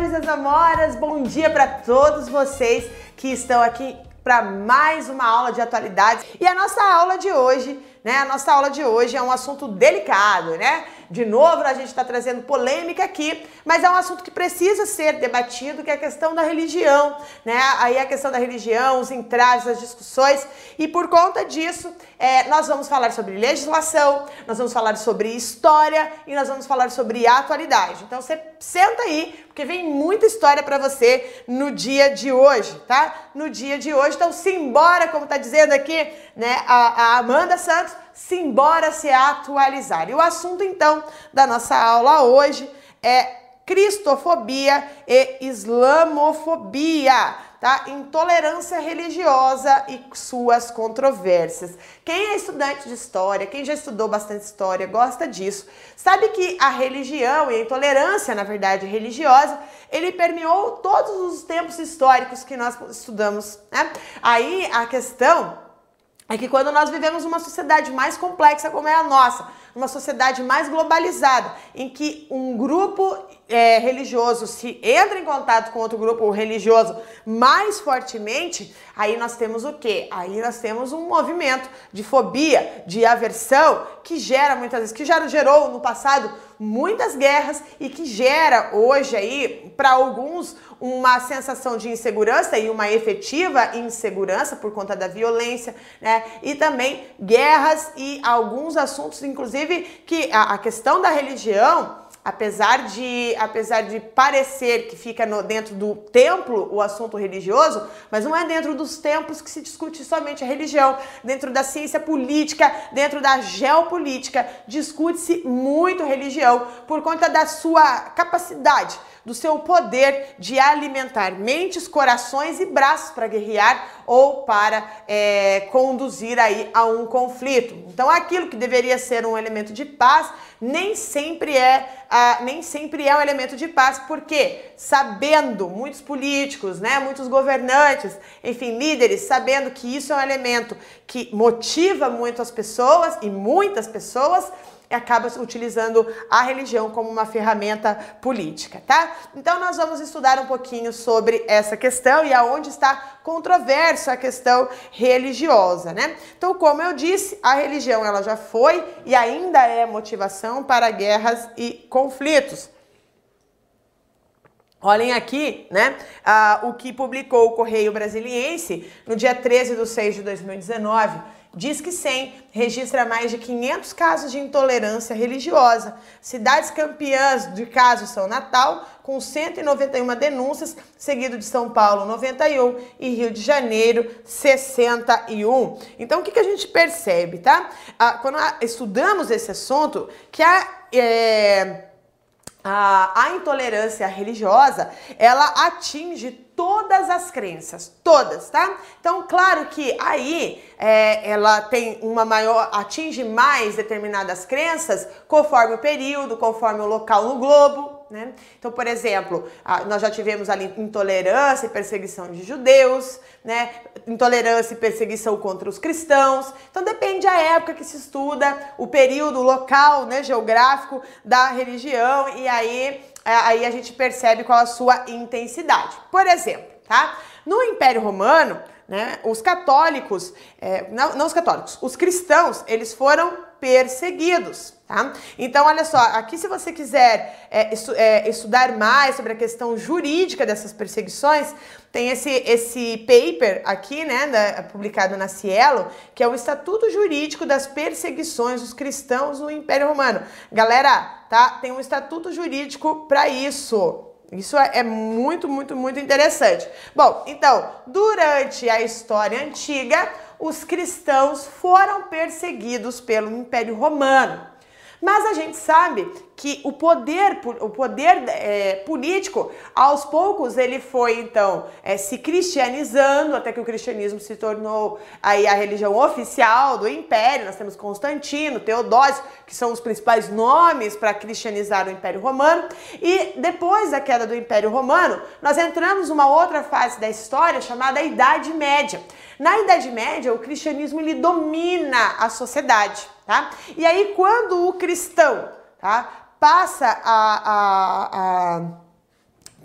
amores e as amoras, bom dia para todos vocês que estão aqui para mais uma aula de atualidades. E a nossa aula de hoje, né? A nossa aula de hoje é um assunto delicado, né? De novo, a gente está trazendo polêmica aqui, mas é um assunto que precisa ser debatido, que é a questão da religião, né? Aí a questão da religião, os entraves, as discussões, e por conta disso, é, nós vamos falar sobre legislação, nós vamos falar sobre história e nós vamos falar sobre atualidade. Então você senta aí, porque vem muita história para você no dia de hoje, tá? No dia de hoje, então simbora, como tá dizendo aqui, né, a, a Amanda Santos, simbora se atualizar. E o assunto então da nossa aula hoje é cristofobia e islamofobia, tá? Intolerância religiosa e suas controvérsias. Quem é estudante de história, quem já estudou bastante história, gosta disso, sabe que a religião e a intolerância, na verdade, religiosa, ele permeou todos os tempos históricos que nós estudamos, né? Aí a questão é que quando nós vivemos uma sociedade mais complexa como é a nossa, uma sociedade mais globalizada, em que um grupo é, religioso se entra em contato com outro grupo religioso mais fortemente, aí nós temos o quê? Aí nós temos um movimento de fobia, de aversão, que gera muitas vezes, que já gerou no passado muitas guerras e que gera hoje aí, para alguns, uma sensação de insegurança e uma efetiva insegurança por conta da violência, né? E também guerras e alguns assuntos, inclusive, que a, a questão da religião apesar de, apesar de parecer que fica no, dentro do templo o assunto religioso, mas não é dentro dos templos que se discute somente a religião. Dentro da ciência política, dentro da geopolítica, discute-se muito religião por conta da sua capacidade do seu poder de alimentar mentes, corações e braços para guerrear ou para é, conduzir aí a um conflito. Então, aquilo que deveria ser um elemento de paz nem sempre é uh, nem sempre é um elemento de paz, porque sabendo muitos políticos, né, muitos governantes, enfim, líderes, sabendo que isso é um elemento que motiva muito as pessoas e muitas pessoas, acaba utilizando a religião como uma ferramenta política, tá? Então nós vamos estudar um pouquinho sobre essa questão e aonde está controversa a questão religiosa, né? Então, como eu disse, a religião ela já foi e ainda é motivação para guerras e conflitos. Olhem aqui, né, uh, o que publicou o Correio Brasiliense no dia 13 de 6 de 2019 Diz que 100 registra mais de 500 casos de intolerância religiosa. Cidades campeãs de casos são Natal, com 191 denúncias, seguido de São Paulo, 91 e Rio de Janeiro, 61. Então, o que, que a gente percebe, tá? Ah, quando estudamos esse assunto, que a. É, a, a intolerância religiosa, ela atinge todas as crenças, todas, tá? Então, claro que aí é, ela tem uma maior, atinge mais determinadas crenças conforme o período, conforme o local no globo, né? Então, por exemplo, nós já tivemos ali intolerância e perseguição de judeus, né? intolerância e perseguição contra os cristãos. Então, depende da época que se estuda, o período, o local né, geográfico da religião, e aí, é, aí a gente percebe qual a sua intensidade. Por exemplo, tá? no Império Romano, né, os católicos, é, não, não os católicos, os cristãos, eles foram perseguidos. Tá? Então, olha só, aqui se você quiser é, estu é, estudar mais sobre a questão jurídica dessas perseguições, tem esse, esse paper aqui, né, da, publicado na Cielo, que é o Estatuto Jurídico das Perseguições dos Cristãos no Império Romano. Galera, tá? Tem um estatuto jurídico para isso. Isso é, é muito, muito, muito interessante. Bom, então, durante a história antiga, os cristãos foram perseguidos pelo Império Romano. Mas a gente sabe que o poder, o poder é, político, aos poucos, ele foi então é, se cristianizando, até que o cristianismo se tornou aí a religião oficial do império. Nós temos Constantino, Teodósio, que são os principais nomes para cristianizar o Império Romano. E depois da queda do Império Romano, nós entramos numa outra fase da história chamada Idade Média. Na Idade Média, o cristianismo ele domina a sociedade tá? E aí quando o cristão, tá, passa a, a, a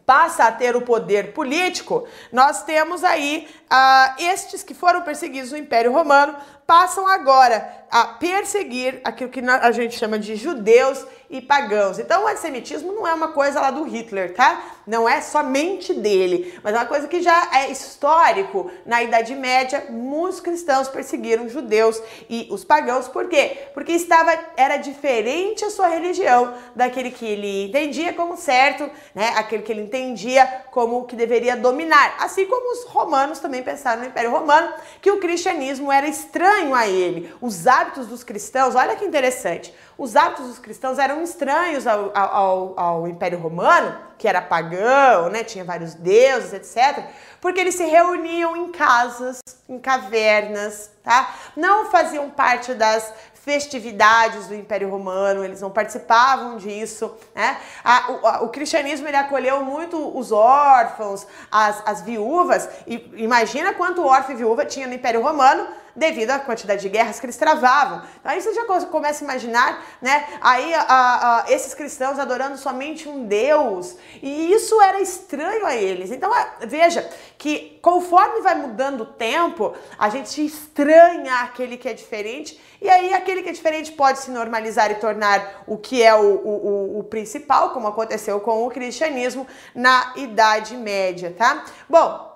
passa a ter o poder político, nós temos aí uh, estes que foram perseguidos no Império Romano passam agora a perseguir aquilo que a gente chama de judeus e pagãos. Então o antissemitismo não é uma coisa lá do Hitler, tá? Não é somente dele, mas é uma coisa que já é histórico. Na Idade Média, muitos cristãos perseguiram judeus e os pagãos. Por quê? Porque estava era diferente a sua religião daquele que ele entendia como certo, né? Aquele que ele entendia como que deveria dominar. Assim como os romanos também pensaram no Império Romano que o cristianismo era estranho a ele. Os hábitos dos cristãos, olha que interessante. Os hábitos dos cristãos eram estranhos ao, ao, ao Império Romano, que era pagão, né? tinha vários deuses, etc. Porque eles se reuniam em casas, em cavernas, tá? Não faziam parte das festividades do Império Romano, eles não participavam disso, né? A, o, a, o, cristianismo ele acolheu muito os órfãos, as, as viúvas, e imagina quanto órfão e viúva tinha no Império Romano, devido à quantidade de guerras que eles travavam. Então, aí você já começa a imaginar, né? Aí a, a, esses cristãos adorando somente um Deus. E isso era estranho a eles. Então, veja que conforme vai mudando o tempo, a gente estranha aquele que é diferente. E aí aquele que é diferente pode se normalizar e tornar o que é o, o, o principal, como aconteceu com o cristianismo na Idade Média, tá? Bom,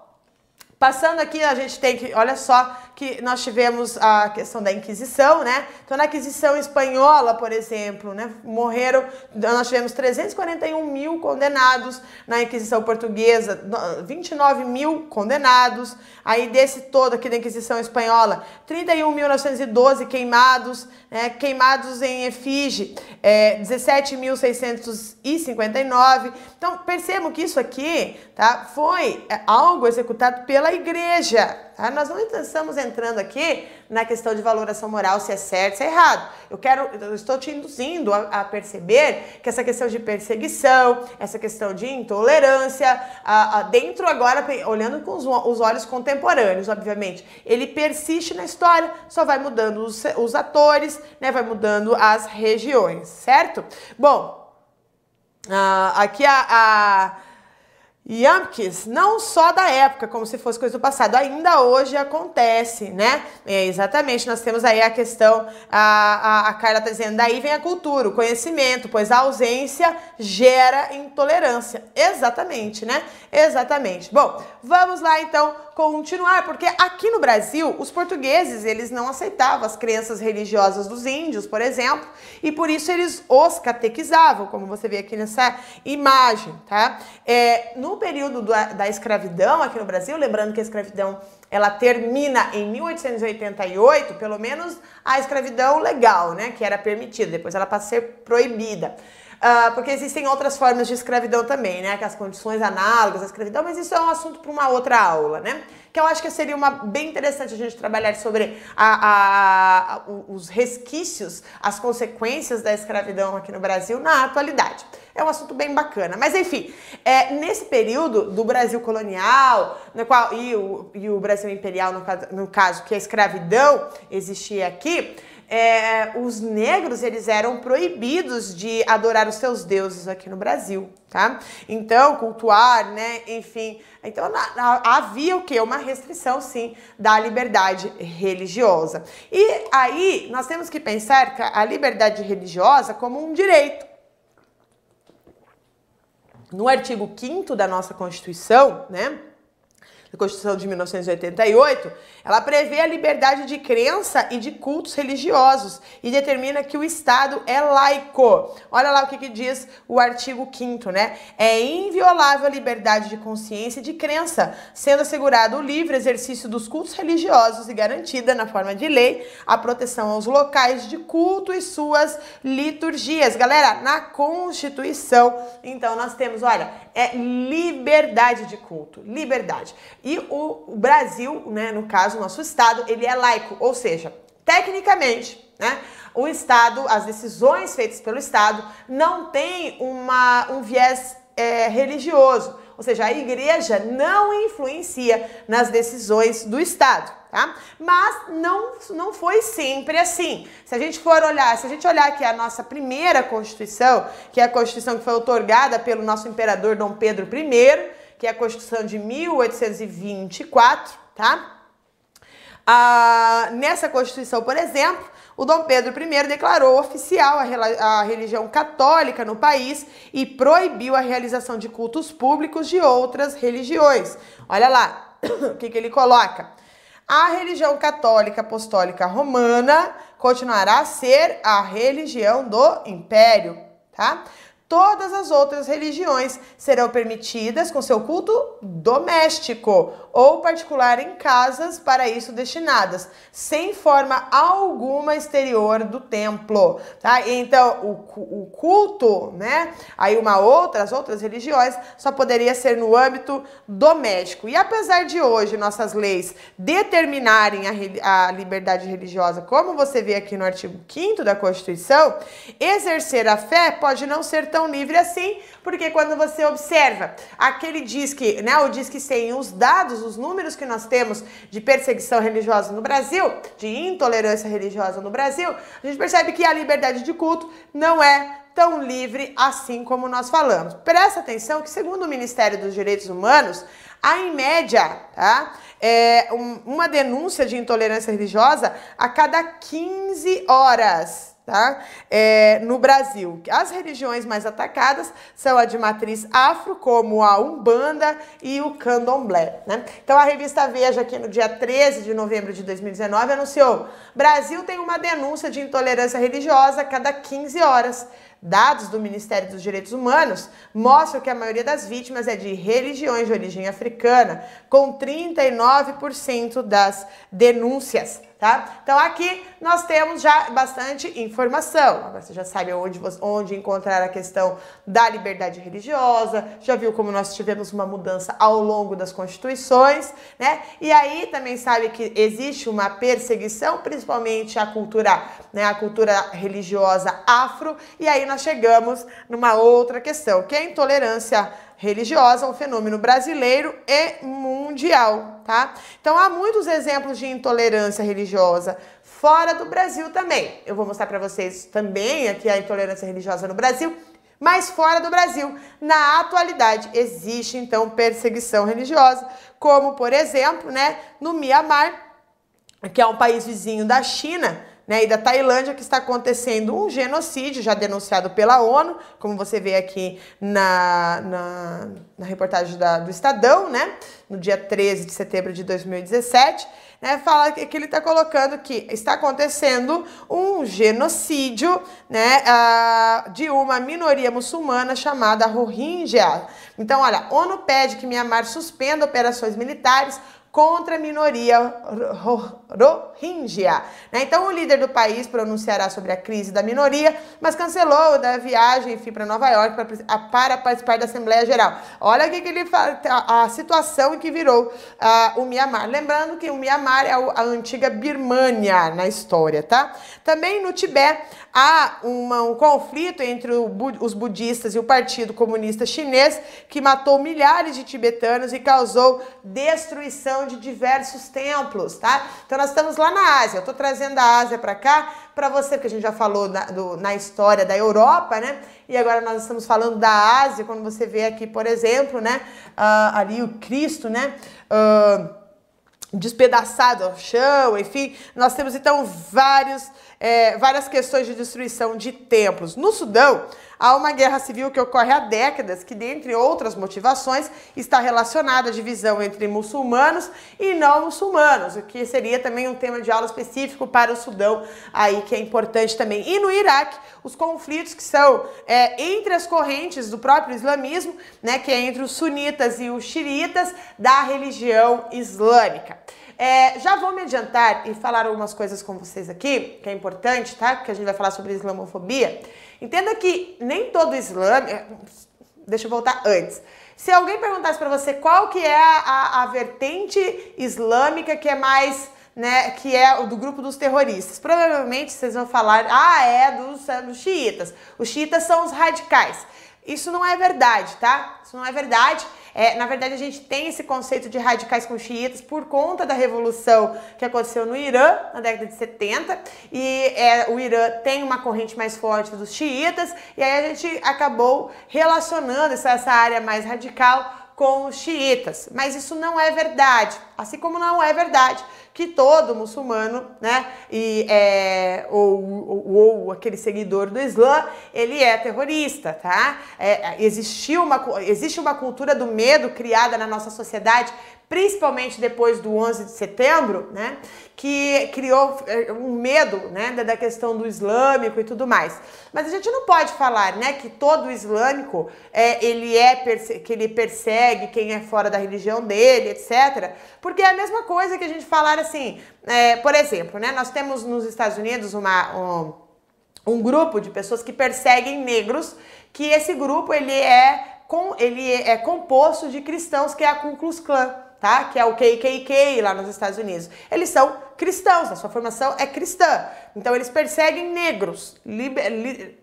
Passando aqui, a gente tem que, olha só, que nós tivemos a questão da Inquisição, né? Então, na Inquisição Espanhola, por exemplo, né? Morreram, nós tivemos 341 mil condenados, na Inquisição Portuguesa, 29 mil condenados, aí desse todo aqui da Inquisição Espanhola, 31.912 queimados, né? queimados em efígie, é, 17.659. Então, percebam que isso aqui, tá? Foi é, algo executado pela pela igreja. Tá? Nós não estamos entrando aqui na questão de valoração moral, se é certo, se é errado. Eu quero, eu estou te induzindo a, a perceber que essa questão de perseguição, essa questão de intolerância, a, a, dentro agora, olhando com os, os, olhos contemporâneos, obviamente, ele persiste na história, só vai mudando os, os atores, né, vai mudando as regiões, certo? Bom, uh, aqui a Yamkis, não só da época, como se fosse coisa do passado, ainda hoje acontece, né? É, exatamente, nós temos aí a questão, a, a, a Carla está dizendo, daí vem a cultura, o conhecimento, pois a ausência gera intolerância. Exatamente, né? Exatamente. Bom, vamos lá então continuar, porque aqui no Brasil, os portugueses, eles não aceitavam as crenças religiosas dos índios, por exemplo, e por isso eles os catequizavam, como você vê aqui nessa imagem, tá? É, no período da, da escravidão aqui no Brasil, lembrando que a escravidão ela termina em 1888, pelo menos a escravidão legal, né, que era permitida, depois ela passa a ser proibida. Uh, porque existem outras formas de escravidão também, né? Que as condições análogas à escravidão, mas isso é um assunto para uma outra aula, né? Que eu acho que seria uma bem interessante a gente trabalhar sobre a, a, a, os resquícios, as consequências da escravidão aqui no Brasil na atualidade. É um assunto bem bacana. Mas enfim, é, nesse período do Brasil colonial no qual, e, o, e o Brasil imperial, no, no caso, que a escravidão existia aqui, é, os negros eles eram proibidos de adorar os seus deuses aqui no Brasil, tá? Então, cultuar, né? Enfim, então na, na, havia o que? Uma restrição, sim, da liberdade religiosa. E aí nós temos que pensar que a liberdade religiosa como um direito. No artigo 5 da nossa Constituição, né? Da Constituição de 1988, ela prevê a liberdade de crença e de cultos religiosos e determina que o Estado é laico. Olha lá o que, que diz o artigo 5 né? É inviolável a liberdade de consciência e de crença, sendo assegurado o livre exercício dos cultos religiosos e garantida, na forma de lei, a proteção aos locais de culto e suas liturgias. Galera, na Constituição, então nós temos, olha, é liberdade de culto, liberdade. E o, Brasil, né, no caso, o nosso estado, ele é laico, ou seja, tecnicamente, né, o estado, as decisões feitas pelo estado não tem uma, um viés é, religioso, ou seja, a igreja não influencia nas decisões do estado. tá? Mas não, não foi sempre assim. Se a gente for olhar, se a gente olhar aqui a nossa primeira Constituição, que é a Constituição que foi otorgada pelo nosso imperador Dom Pedro I, que é a Constituição de 1824, tá? Ah, nessa Constituição, por exemplo, o Dom Pedro I declarou oficial a, religião católica no país e proibiu a realização de cultos públicos de outras religiões. Olha lá o que, que ele coloca. A religião católica apostólica romana continuará a ser a religião do império, tá? Todas as outras religiões serão permitidas com seu culto doméstico ou particular em casas para isso destinadas, sem forma alguma exterior do templo, tá? Então, o, o culto, né? Aí uma outra, as outras religiões só poderia ser no âmbito doméstico. E apesar de hoje nossas leis determinarem a, a liberdade religiosa, como você vê aqui no artigo 5 da Constituição, exercer a fé pode não ser tão tão livre assim, porque quando você observa aquele disque, né, o disque 100, os dados, os números que nós temos de perseguição religiosa no Brasil, de intolerância religiosa no Brasil, a gente percebe que a liberdade de culto não é tão livre assim como nós falamos. Presta atenção que, segundo o Ministério dos Direitos Humanos, há em média tá, é, um, uma denúncia de intolerância religiosa a cada 15 horas tá? É, no Brasil. As religiões mais atacadas são a de matriz afro, como a Umbanda e o Candomblé, né? Então a revista Veja, aqui no dia 13 de novembro de 2019, anunciou: Brasil tem uma denúncia de intolerância religiosa a cada 15 horas. Dados do Ministério dos Direitos Humanos mostram que a maioria das vítimas é de religiões de origem africana, com 39% das denúncias tá? Então aqui nós temos já bastante informação. Agora você já sabe onde, onde encontrar a questão da liberdade religiosa, já viu como nós tivemos uma mudança ao longo das constituições, né? E aí também sabe que existe uma perseguição, principalmente a cultura, né, a cultura religiosa afro, e aí nós chegamos numa outra questão, que é a intolerância religiosa, um fenômeno brasileiro e mundial, tá? Então há muitos exemplos de intolerância religiosa fora do Brasil também. Eu vou mostrar para vocês também aqui a intolerância religiosa no Brasil, mas fora do Brasil, na atualidade existe então perseguição religiosa, como por exemplo, né, no Mianmar, que é um país vizinho da China, né, e da Tailândia, que está acontecendo um genocídio já denunciado pela ONU, como você vê aqui na, na, na reportagem da, do Estadão, né, no dia 13 de setembro de 2017. Né, fala que, que ele está colocando que está acontecendo um genocídio né, uh, de uma minoria muçulmana chamada Rohingya. Então, olha, a ONU pede que Myanmar suspenda operações militares contra a minoria Rohingya. Né? Então, o líder do país pronunciará sobre a crise da minoria, mas cancelou da viagem, para Nova York para, para participar da Assembleia Geral. Olha o que ele fala, a, situação que virou o Mianmar. Lembrando que o Mianmar é a, antiga Birmânia na história, tá? Também no Tibete há uma, um conflito entre o, os budistas e o Partido Comunista Chinês que matou milhares de tibetanos e causou destruição de diversos templos, tá? Então nós estamos lá na Ásia. Eu estou trazendo a Ásia para cá para você, porque a gente já falou na, do, na história da Europa, né? E agora nós estamos falando da Ásia, quando você vê aqui, por exemplo, né? Uh, ali o Cristo, né? Uh, despedaçado ao chão, enfim, nós temos então vários, é, várias questões de destruição de templos. No Sudão, há uma guerra civil que ocorre há décadas, que, dentre outras motivações, está relacionada à divisão entre muçulmanos e não muçulmanos, o que seria também um tema de aula específico para o Sudão, aí que é importante também. E no Iraque, os conflitos que são é, entre as correntes do próprio islamismo, né, que é entre os sunitas e os xiitas da religião islâmica. É, já vou me adiantar e falar algumas coisas com vocês aqui, que é importante, tá? Porque a gente vai falar sobre islamofobia. Entenda que nem todo islã. É, deixa eu voltar antes. Se alguém perguntasse para você qual que é a, a, vertente islâmica que é mais né, que é o do grupo dos terroristas. Provavelmente vocês vão falar, ah, é dos, é dos xiitas. Os xiitas são os radicais. Isso não é verdade, tá? Isso não é verdade. É, na verdade, a gente tem esse conceito de radicais com xiitas por conta da revolução que aconteceu no Irã na década de 70 e é, o Irã tem uma corrente mais forte dos xiitas e aí a gente acabou relacionando essa, essa área mais radical com os xiitas. Mas isso não é verdade. Assim como não é verdade que todo muçulmano, né, e, é, ou, ou, ou, aquele seguidor do Islã, ele é terrorista, tá? É, existiu uma, existe uma cultura do medo criada na nossa sociedade principalmente depois do 11 de setembro, né, que criou eh, um medo, né, da questão do islâmico e tudo mais. Mas a gente não pode falar, né, que todo islâmico é, ele é que ele persegue quem é fora da religião dele, etc. Porque é a mesma coisa que a gente falar assim, é, por exemplo, né, nós temos nos Estados Unidos uma um, um grupo de pessoas que perseguem negros, que esse grupo ele é com, ele é composto de cristãos, que é a Ku Klux Klan tá? Que é o KKK lá nos Estados Unidos. Eles são cristãos, a sua formação é cristã. Então eles perseguem negros.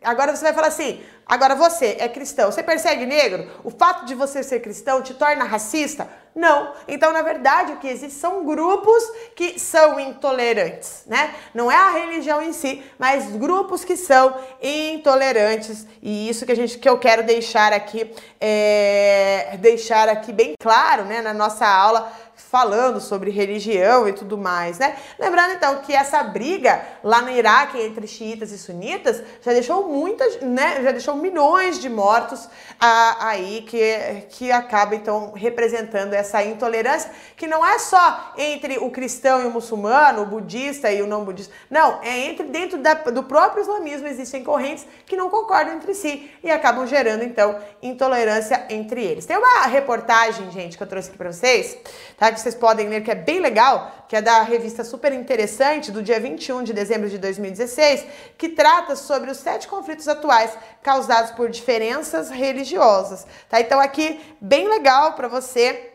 Agora você vai falar assim: agora você é cristão, você persegue negro? O fato de você ser cristão te torna racista? Não. Então, na verdade, o que existe são grupos que são intolerantes, né? Não é a religião em si, mas grupos que são intolerantes. E isso que a gente que eu quero deixar aqui, é, deixar aqui bem claro, né, na nossa aula falando sobre religião e tudo mais, né? Lembrando então que essa briga lá no Iraque entre xiitas e sunitas já deixou muitas, né? Já deixou milhões de mortos ah, aí que, que acaba então representando essa intolerância que não é só entre o cristão e o muçulmano, o budista e o não budista, não, é entre dentro da, do próprio islamismo existem correntes que não concordam entre si e acabam gerando então intolerância entre eles. Tem uma reportagem, gente, que eu trouxe aqui para vocês, tá? Que vocês podem ler, que é bem legal, que é da revista super interessante, do dia 21 de dezembro de 2016, que trata sobre os sete conflitos atuais causados por diferenças religiosas. Tá? Então, aqui, bem legal para você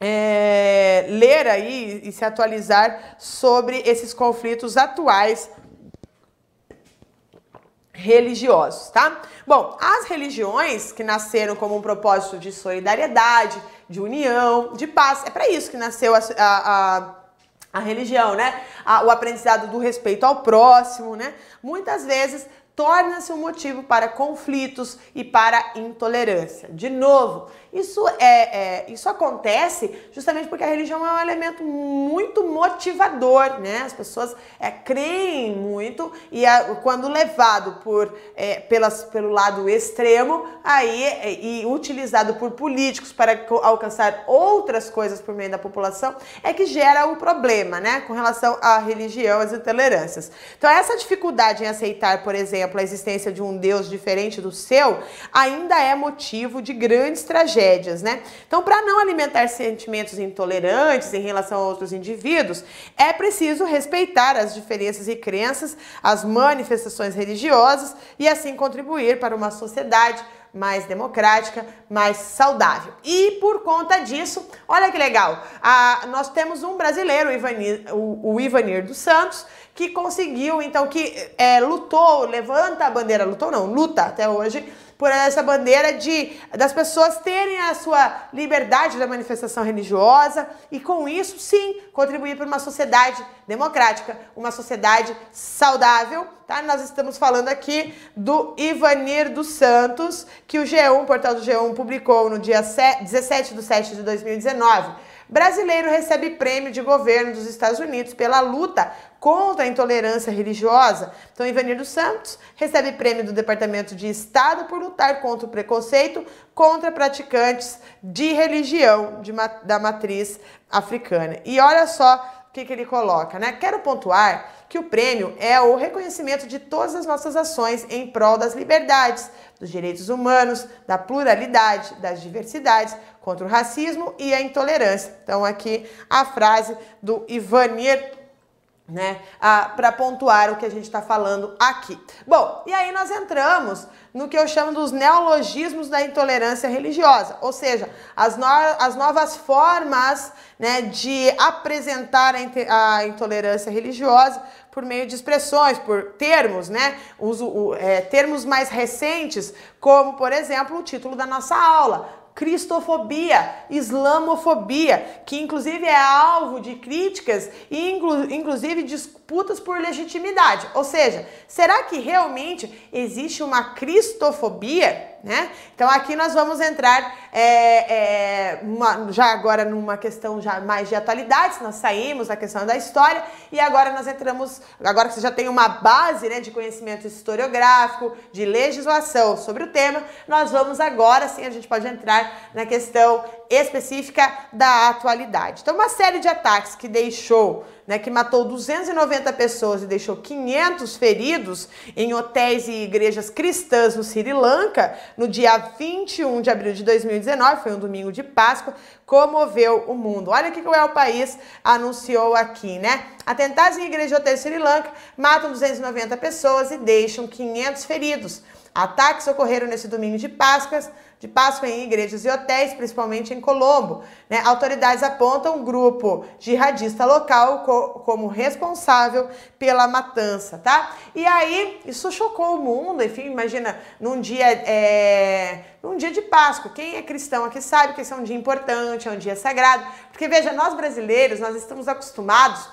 é, ler aí e se atualizar sobre esses conflitos atuais religiosos, tá? Bom, as religiões que nasceram como um propósito de solidariedade, de união, de paz, é para isso que nasceu a, a, a, a religião, né? o aprendizado do respeito ao próximo, né? Muitas vezes torna-se um motivo para conflitos e para intolerância. De novo, isso, é, é, isso acontece justamente porque a religião é um elemento muito motivador, né? As pessoas é, creem muito e a, quando levado por, é, pelas, pelo lado extremo, aí é, e utilizado por políticos para alcançar outras coisas por meio da população, é que gera o problema, né? Com relação à religião, às intolerâncias. Então, essa dificuldade em aceitar, por exemplo, a existência de um Deus diferente do seu, ainda é motivo de grandes tragédias, né? Então, para não alimentar sentimentos intolerantes em relação a outros indivíduos, é preciso respeitar as diferenças e crenças, as manifestações religiosas e assim contribuir para uma sociedade mais democrática, mais saudável. E por conta disso, olha que legal, a, nós temos um brasileiro, o Ivanir, o, o Ivanir dos Santos, que conseguiu, então, que é, lutou, levanta a bandeira, lutou não, luta até hoje, por essa bandeira de das pessoas terem a sua liberdade da manifestação religiosa e com isso sim contribuir para uma sociedade democrática, uma sociedade saudável, tá? Nós estamos falando aqui do Ivanir dos Santos, que o G1, o portal do G1 publicou no dia 17 de 7 de 2019 Brasileiro recebe prêmio de governo dos Estados Unidos pela luta contra a intolerância religiosa. Então, Ivanir dos Santos recebe prêmio do Departamento de Estado por lutar contra o preconceito contra praticantes de religião de, da matriz africana. E olha só o que, que ele coloca, né? Quero pontuar que o prêmio é o reconhecimento de todas as nossas ações em prol das liberdades, dos direitos humanos, da pluralidade, das diversidades, contra o racismo e a intolerância. Então, aqui a frase do Ivanir né, para pontuar o que a gente está falando aqui. Bom, e aí nós entramos no que eu chamo dos neologismos da intolerância religiosa, ou seja, as, no as novas formas né, de apresentar a, a intolerância religiosa por meio de expressões, por termos, né? Uso, é, termos mais recentes, como, por exemplo, o título da nossa aula, cristofobia, islamofobia, que inclusive é alvo de críticas e inclu inclusive disputas por legitimidade. Ou seja, será que realmente existe uma cristofobia? Né? Então aqui nós vamos entrar é, é, uma, já agora numa questão já mais de atualidades, nós saímos da questão da história e agora nós entramos, agora que você já tem uma base né, de conhecimento historiográfico, de legislação sobre o tema, nós vamos agora sim, a gente pode entrar na questão específica da atualidade. Então uma série de ataques que deixou né, que matou 290 pessoas e deixou 500 feridos em hotéis e igrejas cristãs no Sri Lanka, no dia 21 de abril de 2019, foi um domingo de Páscoa, comoveu o mundo. Olha o que o El País anunciou aqui, né? Atentados em igreja de hotéis Sri Lanka matam 290 pessoas e deixam 500 feridos. Ataques ocorreram nesse domingo de Páscoa, de Páscoa em igrejas e hotéis, principalmente em Colombo. Né? Autoridades apontam um grupo jihadista local co como responsável pela matança, tá? E aí, isso chocou o mundo, enfim, imagina, num dia, é, num dia de Páscoa, quem é cristão aqui sabe que esse é um dia importante, é um dia sagrado, porque veja, nós brasileiros, nós estamos acostumados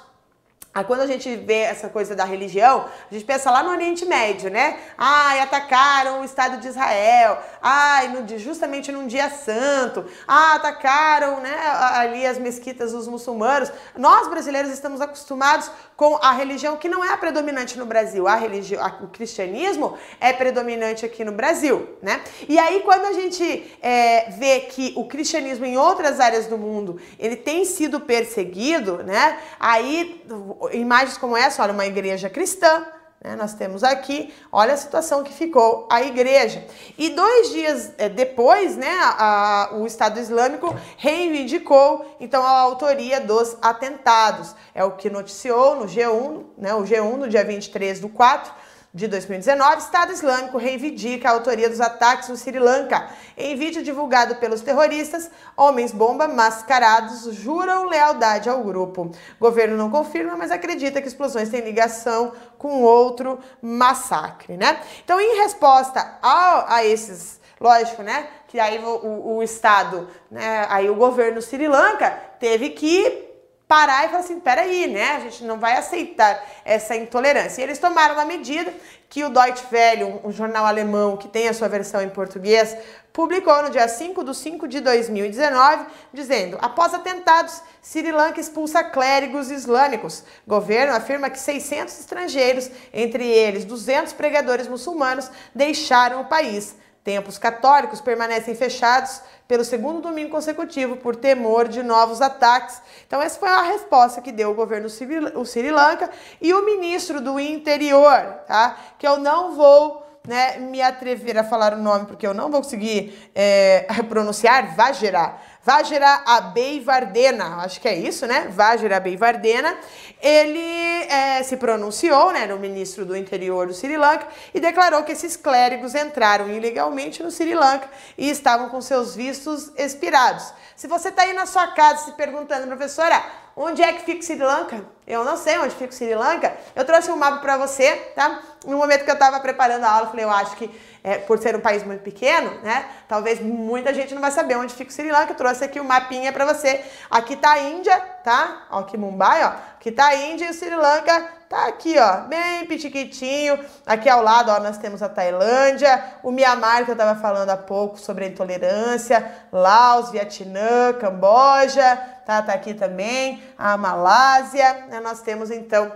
Aí quando a gente vê essa coisa da religião, a gente pensa lá no Oriente Médio, né? Ai, atacaram o Estado de Israel. Ai, no, justamente num dia santo. Ah, atacaram né, ali as mesquitas dos muçulmanos. Nós brasileiros estamos acostumados com a religião que não é a predominante no Brasil. A religião, o cristianismo é predominante aqui no Brasil, né? E aí quando a gente é, vê que o cristianismo em outras áreas do mundo ele tem sido perseguido, né? Aí imagens como essa, olha, uma igreja cristã, né? Nós temos aqui, olha a situação que ficou a igreja. E dois dias é, depois, né, a, a, o Estado Islâmico reivindicou então a autoria dos atentados. É o que noticiou no G1, né, o G1 no dia 23 do 4 de 2019, Estado Islâmico reivindica a autoria dos ataques no Sri Lanka. Em vídeo divulgado pelos terroristas, homens-bomba mascarados juram lealdade ao grupo. O governo não confirma, mas acredita que explosões têm ligação com outro massacre, né? Então, em resposta a, a esses, lógico, né? Que aí o, o, o Estado, né? Aí o governo Sri Lanka teve que parar e falar assim, peraí, né? A gente não vai aceitar essa intolerância. E eles tomaram uma medida que o Deutsche Welle, um, um jornal alemão que tem a sua versão em português, publicou no dia 5 de 5 de 2019, dizendo: após atentados, Sri Lanka expulsa clérigos islâmicos. Governo afirma que 600 estrangeiros, entre eles 200 pregadores muçulmanos, deixaram o país. Templos católicos permanecem fechados pelo segundo domingo consecutivo por temor de novos ataques. Então, essa foi a resposta que deu o governo o Sri Lanka e o ministro do Interior, tá? Que eu não vou né, me atrever a falar o nome porque eu não vou conseguir é, pronunciar, Vajra. Vajra Abeivardena, acho que é isso, né? Vajra Abeivardena, ele é, se pronunciou, né, no ministro do interior do Sri Lanka e declarou que esses clérigos entraram ilegalmente no Sri Lanka e estavam com seus vistos expirados. Se você está aí na sua casa se perguntando, professora, onde é que fica Sri Lanka? Eu não sei onde fica Sri Lanka. Eu trouxe um mapa para você, tá? No momento que eu estava preparando a aula, eu falei, eu acho que é, por ser um país muito pequeno, né? Talvez muita gente não vai saber onde fica Sri Lanka. Eu trouxe aqui o um mapinha para você. Aqui tá a Índia, tá? Ó, aqui Mumbai, ó. Aqui tá a Índia e o Sri Lanka tá aqui, ó, bem pitiquitinho. Aqui ao lado, ó, nós temos a Tailândia, o Mianmar, que eu tava falando há pouco sobre a intolerância, Laos, Vietnã, Camboja, tá? Tá aqui também, a Malásia. Né? Nós temos, então,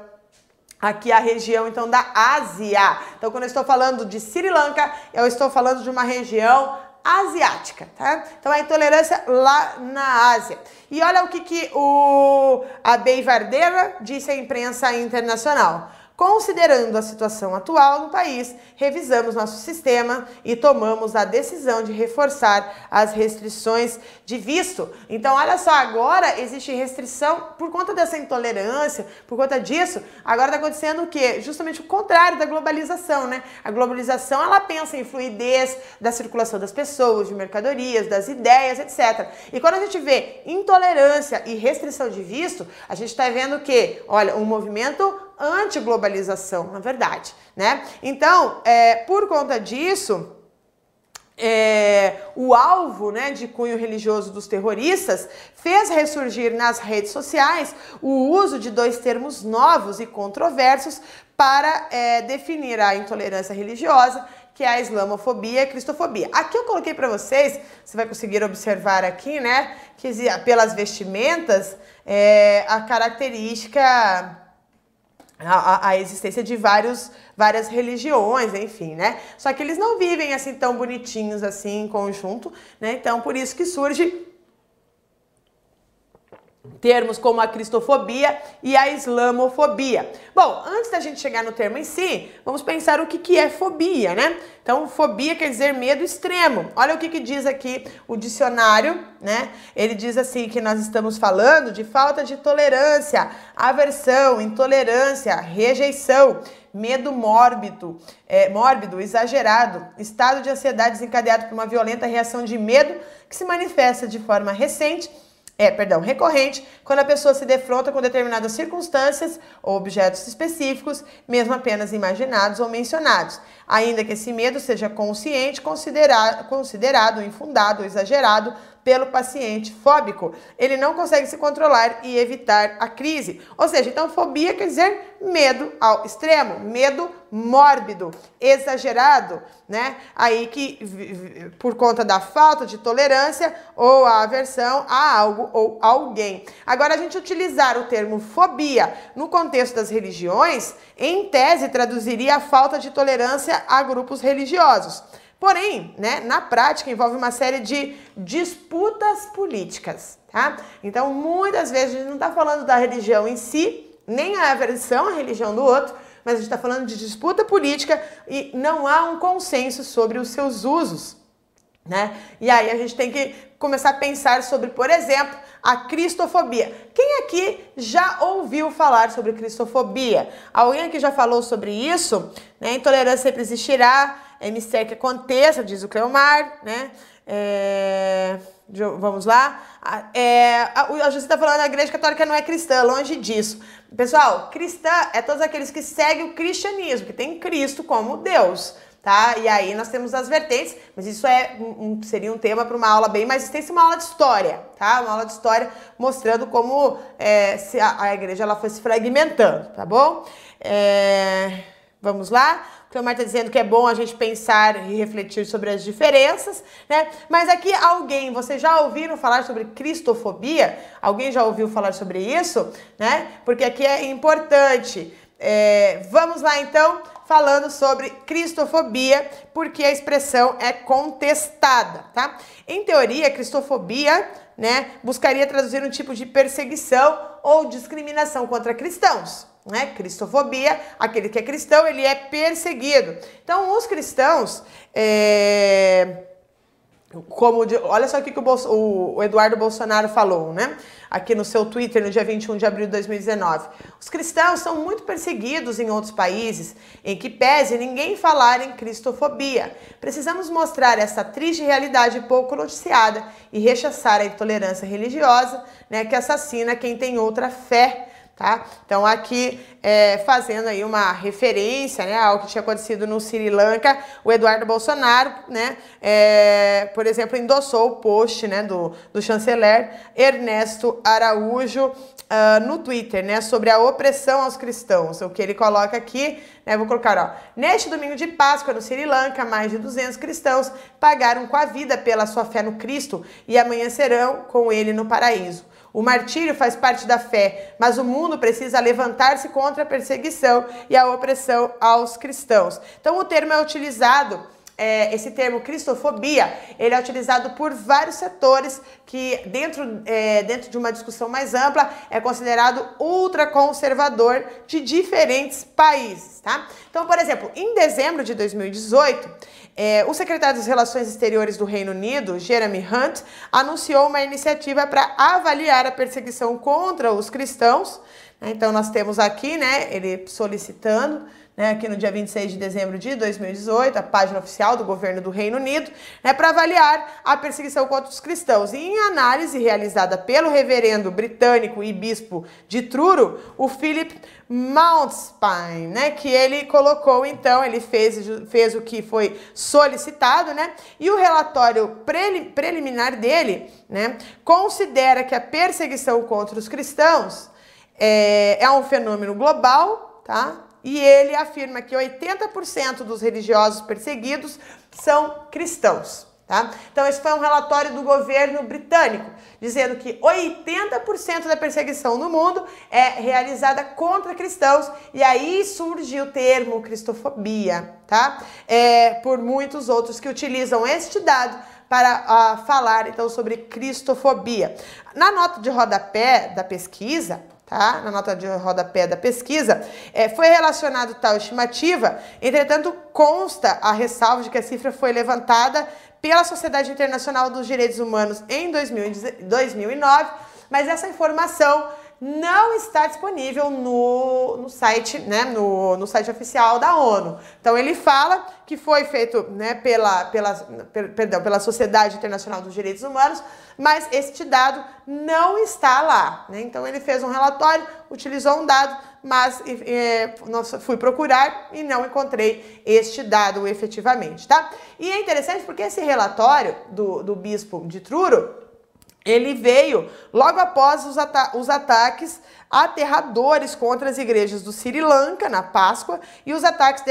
aqui a região então da Ásia. Então, quando eu estou falando de Sri Lanka, eu estou falando de uma região asiática, tá? Então a intolerância lá na Ásia. E olha o que, que o a Beivardeira disse à imprensa internacional. Considerando a situação atual no país, revisamos nosso sistema e tomamos a decisão de reforçar as restrições de visto. Então, olha só, agora existe restrição por conta dessa intolerância, por conta disso. Agora está acontecendo o quê? Justamente o contrário da globalização, né? A globalização ela pensa em fluidez da circulação das pessoas, de mercadorias, das ideias, etc. E quando a gente vê intolerância e restrição de visto, a gente está vendo que, olha, um movimento anti-globalização, na verdade, né? Então, é, por conta disso, é, o alvo né, de cunho religioso dos terroristas, fez ressurgir nas redes sociais o uso de dois termos novos e controversos para é, definir a intolerância religiosa, que é a islamofobia e a cristofobia. Aqui eu coloquei para vocês, você vai conseguir observar aqui, né, que pelas vestimentas, é, a característica a, a, existência de vários, várias religiões, enfim, né? Só que eles não vivem assim tão bonitinhos assim em conjunto, né? Então, por isso que surge termos como a cristofobia e a islamofobia. Bom, antes da gente chegar no termo em si, vamos pensar o que, que é fobia, né? Então, fobia quer dizer medo extremo. Olha o que, que diz aqui o dicionário, né? Ele diz assim que nós estamos falando de falta de tolerância, aversão, intolerância, rejeição, medo mórbido, é, mórbido, exagerado, estado de ansiedade desencadeado por uma violenta reação de medo que se manifesta de forma recente é, perdão, recorrente, quando a pessoa se defronta com determinadas circunstâncias ou objetos específicos, mesmo apenas imaginados ou mencionados, ainda que esse medo seja consciente, considerado, considerado infundado ou exagerado pelo paciente fóbico. Ele não consegue se controlar e evitar a crise. Ou seja, então fobia quer dizer medo ao extremo, medo mórbido, exagerado, né? Aí que por conta da falta de tolerância ou a aversão a algo ou alguém. Agora a gente utilizar o termo fobia no contexto das religiões, em tese traduziria a falta de tolerância a grupos religiosos. Porém, né, na prática envolve uma série de disputas políticas, tá? Então, muitas vezes a gente não está falando da religião em si, nem a aversão à religião do outro, mas a gente está falando de disputa política e não há um consenso sobre os seus usos, né? E aí a gente tem que começar a pensar sobre, por exemplo, a cristofobia. Quem aqui já ouviu falar sobre cristofobia? Alguém aqui já falou sobre isso? Né? Intolerância sempre existirá, mistério que aconteça, diz o Cleomar, né? É, vamos lá. É, a, a gente está falando a igreja católica não é cristã, longe disso. Pessoal, cristã é todos aqueles que seguem o cristianismo, que tem Cristo como Deus. Tá? E aí nós temos as vertentes, mas isso é um, seria um tema para uma aula bem mais extensa, uma aula de história, tá? Uma aula de história mostrando como é, se a, a, igreja ela foi se fragmentando, tá bom? É, vamos lá. Cleomar está dizendo que é bom a gente pensar e refletir sobre as diferenças, né? Mas aqui alguém, vocês já ouviram falar sobre cristofobia? Alguém já ouviu falar sobre isso, né? Porque aqui é importante. É, vamos lá então, falando sobre cristofobia, porque a expressão é contestada, tá? Em teoria, cristofobia, né, buscaria traduzir um tipo de perseguição ou discriminação contra cristãos né? Cristofobia, aquele que é cristão, ele é perseguido. Então, os cristãos, é, como de, olha só o que o, Bolso, o, Eduardo Bolsonaro falou, né? Aqui no seu Twitter, no dia 21 de abril de 2019. Os cristãos são muito perseguidos em outros países, em que pese ninguém falar em cristofobia. Precisamos mostrar essa triste realidade pouco noticiada e rechaçar a intolerância religiosa, né, que assassina quem tem outra fé tá? Então aqui é, fazendo aí uma referência, né, ao que tinha acontecido no Sri Lanka, o Eduardo Bolsonaro, né, é, por exemplo, endossou o post, né, do, do chanceler Ernesto Araújo uh, no Twitter, né, sobre a opressão aos cristãos. O que ele coloca aqui, né, vou colocar, ó, neste domingo de Páscoa no Sri Lanka, mais de 200 cristãos pagaram com a vida pela sua fé no Cristo e amanhã serão com ele no paraíso. O martírio faz parte da fé, mas o mundo precisa levantar-se contra a perseguição e a opressão aos cristãos. Então, o termo é utilizado é, esse termo cristofobia, ele é utilizado por vários setores que dentro, é, dentro de uma discussão mais ampla é considerado ultraconservador de diferentes países, tá? Então, por exemplo, em dezembro de 2018, é, o secretário das Relações Exteriores do Reino Unido, Jeremy Hunt, anunciou uma iniciativa para avaliar a perseguição contra os cristãos. Né? Então, nós temos aqui, né, ele solicitando né, aqui no dia 26 de dezembro de 2018, a página oficial do governo do Reino Unido, né, para avaliar a perseguição contra os cristãos. E em análise realizada pelo reverendo britânico e bispo de Truro, o Philip Mountspine, né, que ele colocou então, ele fez, fez o que foi solicitado, né, e o relatório preliminar dele, né, considera que a perseguição contra os cristãos é, é um fenômeno global, tá? E ele afirma que 80% dos religiosos perseguidos são cristãos. Tá? Então, esse foi um relatório do governo britânico, dizendo que 80% da perseguição no mundo é realizada contra cristãos, e aí surge o termo cristofobia, tá? É, por muitos outros que utilizam este dado para uh, falar então sobre cristofobia. Na nota de rodapé da pesquisa, tá? Na nota de rodapé da pesquisa, é, foi relacionado tal estimativa, entretanto, consta a ressalva de que a cifra foi levantada pela Sociedade Internacional dos Direitos Humanos em 2009, mas essa informação não está disponível no, no site, né, no, no site oficial da ONU. Então ele fala que foi feito né, pela, pela, per, perdão, pela Sociedade Internacional dos Direitos Humanos, mas este dado não está lá. Né? Então ele fez um relatório, utilizou um dado, mas é, fui procurar e não encontrei este dado efetivamente, tá? E é interessante porque esse relatório do, do bispo de Truro, ele veio logo após os, ata os, ataques aterradores contra as igrejas do Sri Lanka na Páscoa e os ataques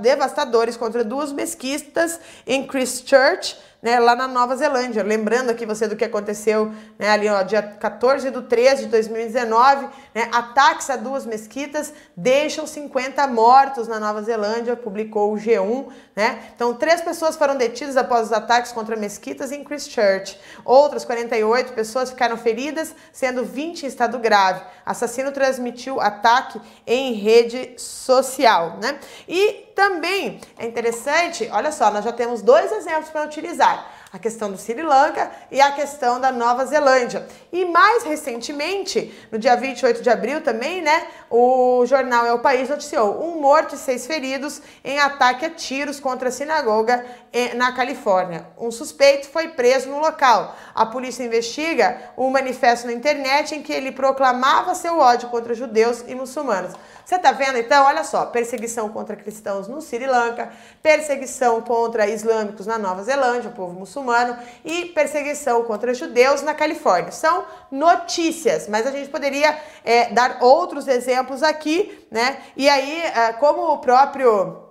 devastadores contra duas mesquitas em Christchurch né, lá na Nova Zelândia. Lembrando aqui você do que aconteceu né, ali, ó, dia 14 de 13 de 2019, né, ataques a duas mesquitas deixam 50 mortos na Nova Zelândia, publicou o G1. Né? Então, três pessoas foram detidas após os ataques contra mesquitas em Christchurch. Outras 48 pessoas ficaram feridas, sendo 20 em estado grave. Assassino transmitiu ataque em rede social. Né? E também é interessante, olha só, nós já temos dois exemplos para utilizar a questão do Sri Lanka e a questão da Nova Zelândia. E mais recentemente, no dia 28 de abril também, né, o jornal É o País noticiou um morto e seis feridos em ataque a tiros contra a sinagoga na Califórnia. Um suspeito foi preso no local. A polícia investiga um manifesto na internet em que ele proclamava seu ódio contra judeus e muçulmanos. Você tá vendo então? Olha só, perseguição contra cristãos no Sri Lanka, perseguição contra islâmicos na Nova Zelândia, o povo muçulmano, e perseguição contra judeus na Califórnia. São notícias, mas a gente poderia é, dar outros exemplos aqui, né? E aí, é, como o próprio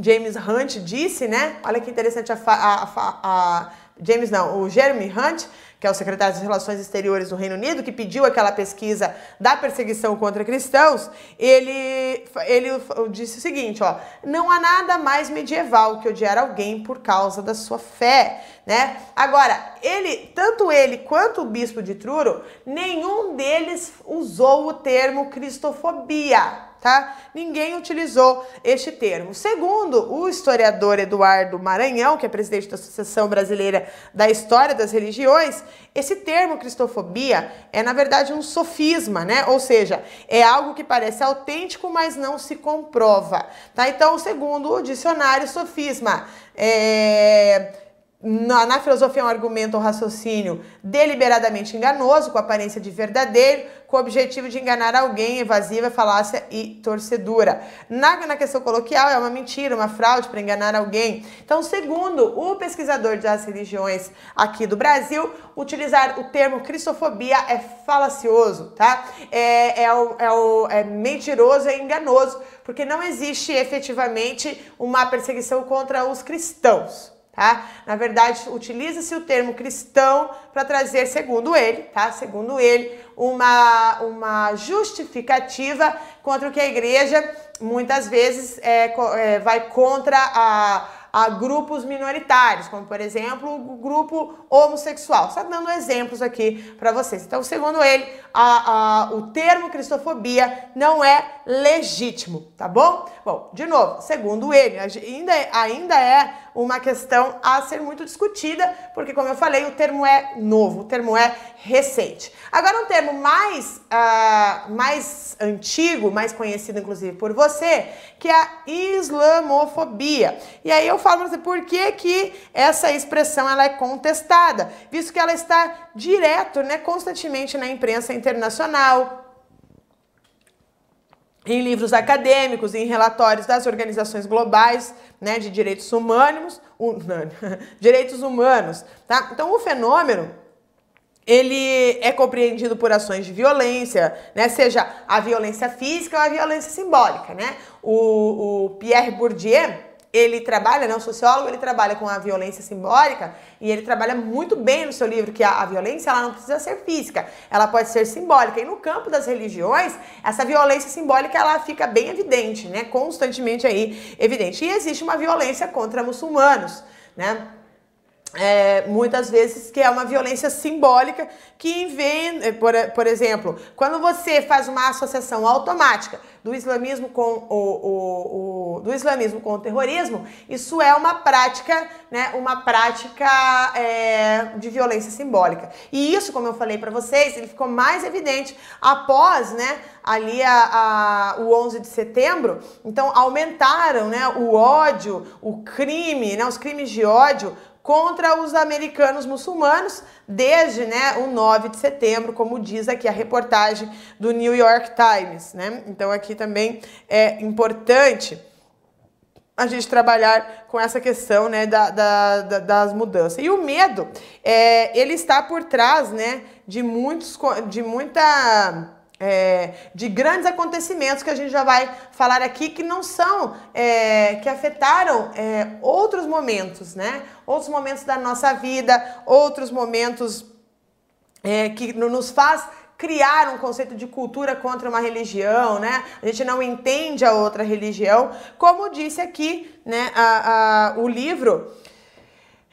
James Hunt disse, né? Olha que interessante a, a, a, a James não, o Jeremy Hunt, que é o secretário das Relações Exteriores do Reino Unido, que pediu aquela pesquisa da perseguição contra cristãos, ele, ele disse o seguinte, ó, não há nada mais medieval que odiar alguém por causa da sua fé, né? Agora, ele, tanto ele quanto o bispo de Truro, nenhum deles usou o termo cristofobia, tá? Ninguém utilizou este termo. Segundo o historiador Eduardo Maranhão, que é presidente da Associação Brasileira da História das Religiões, esse termo cristofobia é na verdade um sofisma, né? Ou seja, é algo que parece autêntico, mas não se comprova, tá? Então, segundo o dicionário, sofisma é na, na, filosofia é um argumento ou raciocínio deliberadamente enganoso, com aparência de verdadeiro, com o objetivo de enganar alguém, evasiva, falácia e torcedura. Na, na questão coloquial, é uma mentira, uma fraude para enganar alguém. Então, segundo o pesquisador das religiões aqui do Brasil, utilizar o termo cristofobia é falacioso, tá? É, é, o, é, o, é mentiroso, é enganoso, porque não existe efetivamente uma perseguição contra os cristãos tá? Na verdade, utiliza-se o termo cristão para trazer, segundo ele, tá? Segundo ele, uma, uma justificativa contra o que a igreja muitas vezes é, é vai contra a a grupos minoritários, como por exemplo o grupo homossexual. Só dando exemplos aqui para vocês. Então, segundo ele, a, a, o termo cristofobia não é legítimo, tá bom? Bom, de novo, segundo ele, ainda, ainda é uma questão a ser muito discutida, porque, como eu falei, o termo é novo, o termo é recente. Agora, um termo mais, uh, mais antigo, mais conhecido, inclusive, por você, que é a islamofobia. E aí eu falo para você por que, que essa expressão ela é contestada, visto que ela está direto, né, constantemente na imprensa internacional, em livros acadêmicos, em relatórios das organizações globais né, de direitos humanos, um, não, direitos humanos. Tá? Então, o fenômeno ele é compreendido por ações de violência, né? seja a violência física ou a violência simbólica. Né? O, o Pierre Bourdieu, ele trabalha, né, o sociólogo, ele trabalha com a violência simbólica e ele trabalha muito bem no seu livro que a, a, violência ela não precisa ser física, ela pode ser simbólica. E no campo das religiões, essa violência simbólica ela fica bem evidente, né, constantemente aí evidente. E existe uma violência contra muçulmanos, né? É, muitas vezes que é uma violência simbólica que vem, é, por, por exemplo, quando você faz uma associação automática do islamismo com o, o, o, do islamismo com o terrorismo, isso é uma prática, né, uma prática é, de violência simbólica. E isso, como eu falei para vocês, ele ficou mais evidente após, né, ali a, a, o 11 de setembro. Então aumentaram, né, o ódio, o crime, né, os crimes de ódio contra os americanos muçulmanos desde né, o 9 de setembro, como diz aqui a reportagem do New York Times. Né? Então aqui também é importante a gente trabalhar com essa questão né, da, da, da, das mudanças. E o medo, é, ele está por trás né, de, muitos, de muita é, de grandes acontecimentos que a gente já vai falar aqui que não são, é, que afetaram é, outros momentos, né? Outros momentos da nossa vida, outros momentos é, que nos faz criar um conceito de cultura contra uma religião, né? A gente não entende a outra religião, como disse aqui, né? A, a, o livro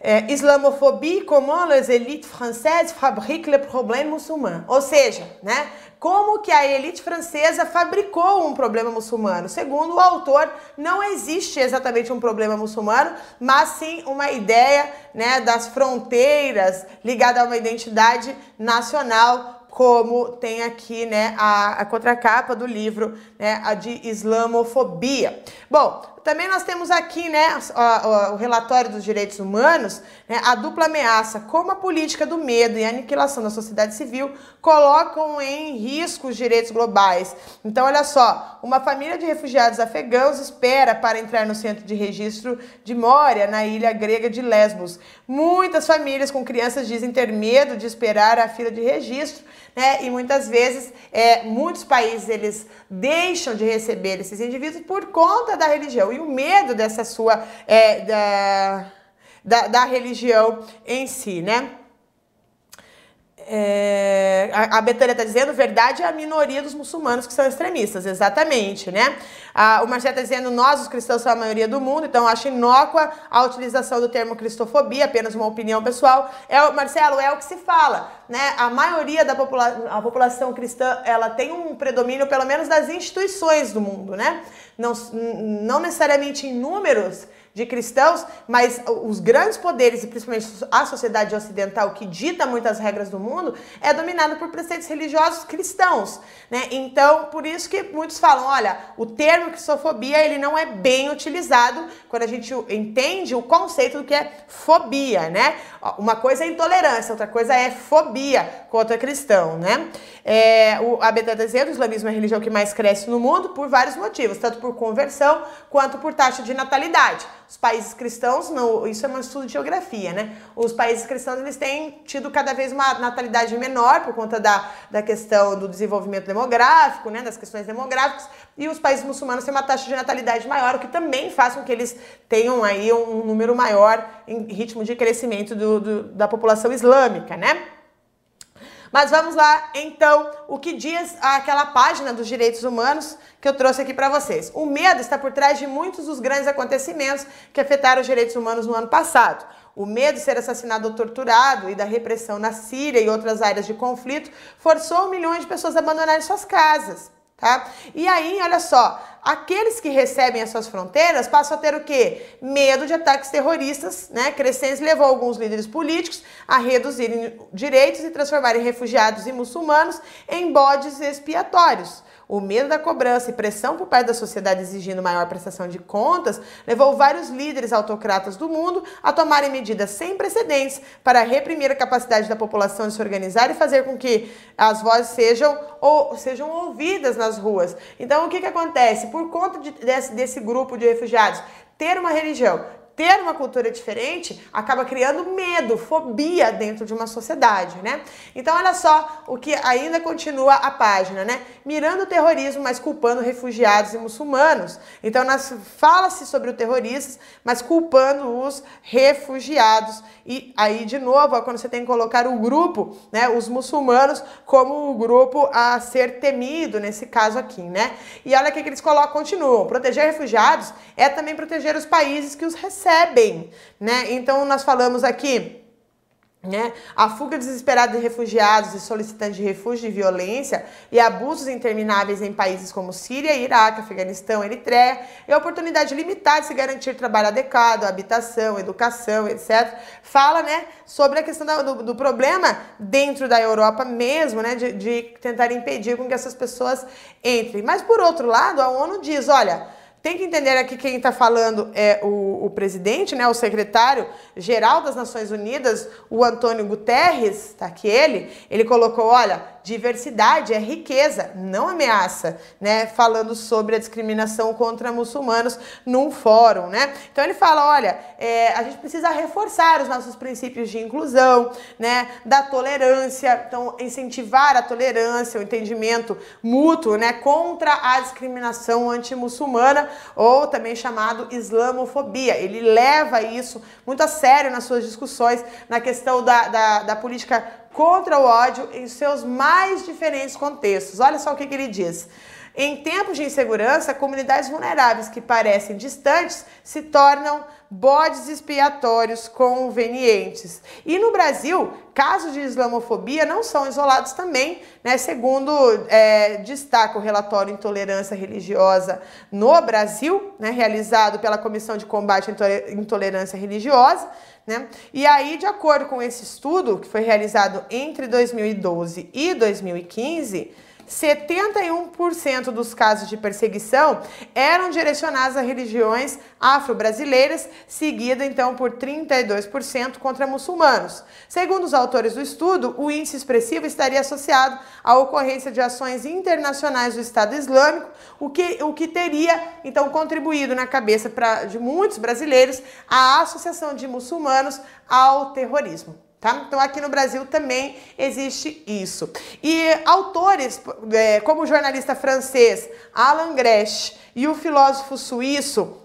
é, Islamofobie, comment les élites françaises fabriquent le problème muçulman. Ou seja, né? Como que a elite francesa fabricou um problema muçulmano? Segundo o autor, não existe exatamente um problema muçulmano, mas sim uma ideia né, das fronteiras ligada a uma identidade nacional como tem aqui né, a, a contracapa do livro, né, a de islamofobia. Bom, também nós temos aqui né, o, relatório dos direitos humanos, né, a dupla ameaça, como a política do medo e a aniquilação da sociedade civil colocam em risco os direitos globais. Então, olha só, uma família de refugiados afegãos espera para entrar no centro de registro de Moria, na ilha grega de Lesbos. Muitas famílias com crianças dizem ter medo de esperar a fila de registro, né, e muitas vezes é, muitos países eles deixam de receber esses indivíduos por conta da religião e o medo dessa sua é, da, da, da religião em si, né? É, a, a Betânia está dizendo, verdade é a minoria dos muçulmanos que são extremistas, exatamente, né? o Marcelo está dizendo, nós, os cristãos, somos a maioria do mundo, então acho inócua a utilização do termo cristofobia, apenas uma opinião pessoal. É, Marcelo, é o que se fala, né? A maioria da popula a população cristã, ela tem um predomínio, pelo menos, das instituições do mundo, né? Não, não necessariamente em números, de cristãos, mas os grandes poderes, e principalmente a sociedade ocidental que dita muitas regras do mundo, é dominada por preceitos religiosos cristãos, né? Então, por isso que muitos falam, olha, o termo cristofobia, ele não é bem utilizado quando a gente entende o conceito do que é fobia, né? Uma coisa é intolerância, outra coisa é fobia contra cristão, né? É, o, a Beta dizendo, o islamismo é a religião que mais cresce no mundo por vários motivos, tanto por conversão quanto por taxa de natalidade. Os países cristãos, no, isso é um estudo de geografia, né? Os países cristãos eles têm tido cada vez uma natalidade menor por conta da, da questão do desenvolvimento demográfico, né? Das questões demográficas, e os países muçulmanos têm uma taxa de natalidade maior, o que também faz com que eles tenham aí um, um número maior em ritmo de crescimento do, do, da população islâmica, né? Mas vamos lá, então, o que diz aquela página dos direitos humanos que eu trouxe aqui para vocês. O medo está por trás de muitos dos grandes acontecimentos que afetaram os direitos humanos no ano passado. O medo de ser assassinado ou torturado e da repressão na Síria e outras áreas de conflito forçou milhões de pessoas a abandonarem suas casas. Tá? E aí, olha só, aqueles que recebem as suas fronteiras passam a ter o quê? Medo de ataques terroristas, né? Crescentes levou alguns líderes políticos a reduzirem direitos e transformarem refugiados e muçulmanos em bodes expiatórios. O medo da cobrança e pressão por parte da sociedade exigindo maior prestação de contas levou vários líderes autocratas do mundo a tomarem medidas sem precedentes para reprimir a capacidade da população de se organizar e fazer com que as vozes sejam, ou, sejam ouvidas nas ruas. Então, o que, que acontece? Por conta de, desse, desse grupo de refugiados ter uma religião, ter uma cultura diferente acaba criando medo, fobia dentro de uma sociedade, né? Então, olha só o que ainda continua a página, né? Mirando o terrorismo, mas culpando refugiados e muçulmanos. Então, fala-se sobre o terrorismo, mas culpando os refugiados. E aí, de novo, quando você tem que colocar o grupo, né? Os muçulmanos como o grupo a ser temido nesse caso aqui, né? E olha o que eles colocam, continuam. Proteger refugiados é também proteger os países que os recebem recebem, né? Então nós falamos aqui né? A fuga desesperada de refugiados e solicitantes de refúgio de violência e abusos intermináveis em países como Síria, Iraque, Afeganistão, Eritreia e a oportunidade limitada de se garantir trabalho adequado, habitação, educação, etc. Fala né, sobre a questão do, do problema dentro da Europa mesmo, né, de, de tentar impedir com que essas pessoas entrem. Mas, por outro lado, a ONU diz, olha tem que entender aqui quem está falando é o, o, presidente, né, o secretário-geral das Nações Unidas, o Antônio Guterres, tá aqui ele, ele colocou, olha, diversidade é riqueza, não ameaça, né, falando sobre a discriminação contra muçulmanos num fórum, né. Então ele fala, olha, é, a gente precisa reforçar os nossos princípios de inclusão, né, da tolerância, então incentivar a tolerância, o entendimento mútuo, né, contra a discriminação anti-muçulmana ou também chamado islamofobia. Ele leva isso muito a sério nas suas discussões na questão da, da, da política contra o ódio em seus mais diferentes contextos. Olha só o que, que ele diz. Em tempos de insegurança, comunidades vulneráveis que parecem distantes se tornam bodes expiatórios convenientes. E no Brasil, casos de islamofobia não são isolados também, né? Segundo é, destaca o relatório Intolerância Religiosa no Brasil, né? realizado pela Comissão de Combate à Intolerância Religiosa. Né? E aí, de acordo com esse estudo, que foi realizado entre 2012 e 2015, 71% dos casos de perseguição eram direcionados a religiões afro-brasileiras, seguida então por 32% contra muçulmanos. Segundo os autores do estudo, o índice expressivo estaria associado à ocorrência de ações internacionais do Estado Islâmico, o que, o que teria então contribuído na cabeça pra, de muitos brasileiros a associação de muçulmanos ao terrorismo. Tá? Então, aqui no Brasil também existe isso. E autores, é, como o jornalista francês Alan Gresh e o filósofo suíço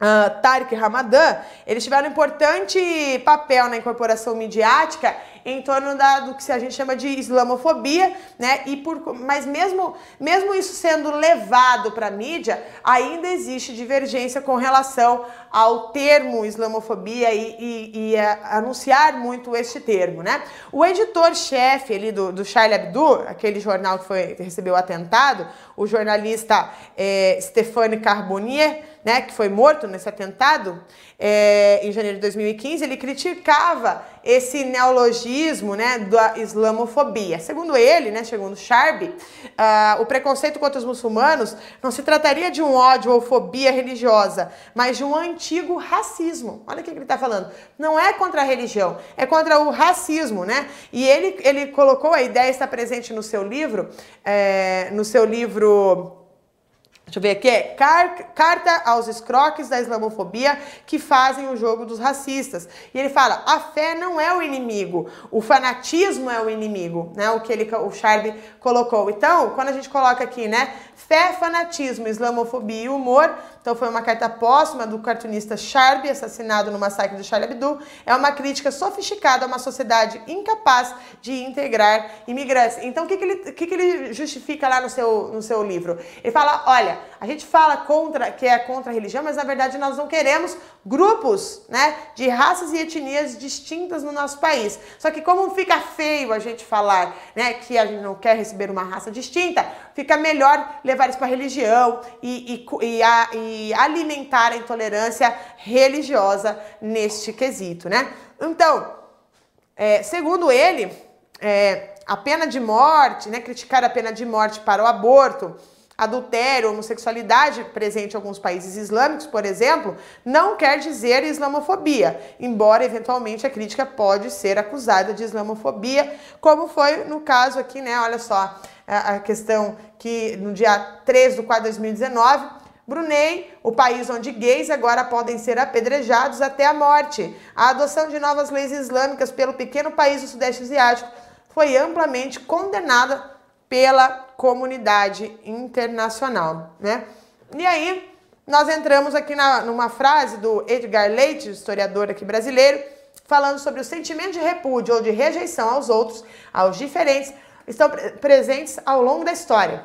uh, Ramadan, eles tiveram um importante papel na incorporação midiática em torno da, do que a gente chama de islamofobia, né? E por, mas mesmo, mesmo isso sendo levado para a mídia, ainda existe divergência com relação ao termo islamofobia e, e, e anunciar muito este termo, né? O editor-chefe ali do, do Charlie Hebdo, aquele jornal que, foi, que recebeu o atentado, o jornalista é, Stéphane Carbonier, né, que foi morto nesse atentado é, em janeiro de 2015, ele criticava esse neologismo né, da islamofobia. Segundo ele, né, segundo Charb, uh, o preconceito contra os muçulmanos não se trataria de um ódio ou fobia religiosa, mas de um antigo racismo. Olha o que ele está falando. Não é contra a religião, é contra o racismo, né? E ele, ele colocou, a ideia está presente no seu livro, é, no seu livro Deixa eu ver aqui, é Carta aos escroques da islamofobia que fazem o jogo dos racistas. E ele fala: a fé não é o inimigo, o fanatismo é o inimigo, né? O que ele, o Charb colocou. Então, quando a gente coloca aqui, né? Fé, fanatismo, islamofobia e humor. Então, foi uma carta póstuma do cartunista Charby, assassinado no massacre do Charlie Hebdo. É uma crítica sofisticada a uma sociedade incapaz de integrar imigrantes. Então o que, que, ele, que, que ele justifica lá no seu, no seu livro? Ele fala, olha, a gente fala contra que é contra a religião, mas na verdade nós não queremos grupos, né, de raças e etnias distintas no nosso país. Só que como fica feio a gente falar, né, que a gente não quer receber uma raça distinta, fica melhor levar isso para religião e, e, e, a, e alimentar a intolerância religiosa neste quesito, né? Então, é, segundo ele, é, a pena de morte, né, criticar a pena de morte para o aborto adultério, homossexualidade presente em alguns países islâmicos, por exemplo, não quer dizer islamofobia, embora eventualmente a crítica pode ser acusada de islamofobia, como foi no caso aqui, né? Olha só, a questão que no dia 3 de 4 de 2019, Brunei, o país onde gays agora podem ser apedrejados até a morte. A adoção de novas leis islâmicas pelo pequeno país do Sudeste Asiático foi amplamente condenada pela comunidade internacional, né? E aí, nós entramos aqui na, numa frase do Edgar Leite, historiador aqui brasileiro, falando sobre o sentimento de repúdio ou de rejeição aos outros, aos diferentes, estão presentes ao longo da história.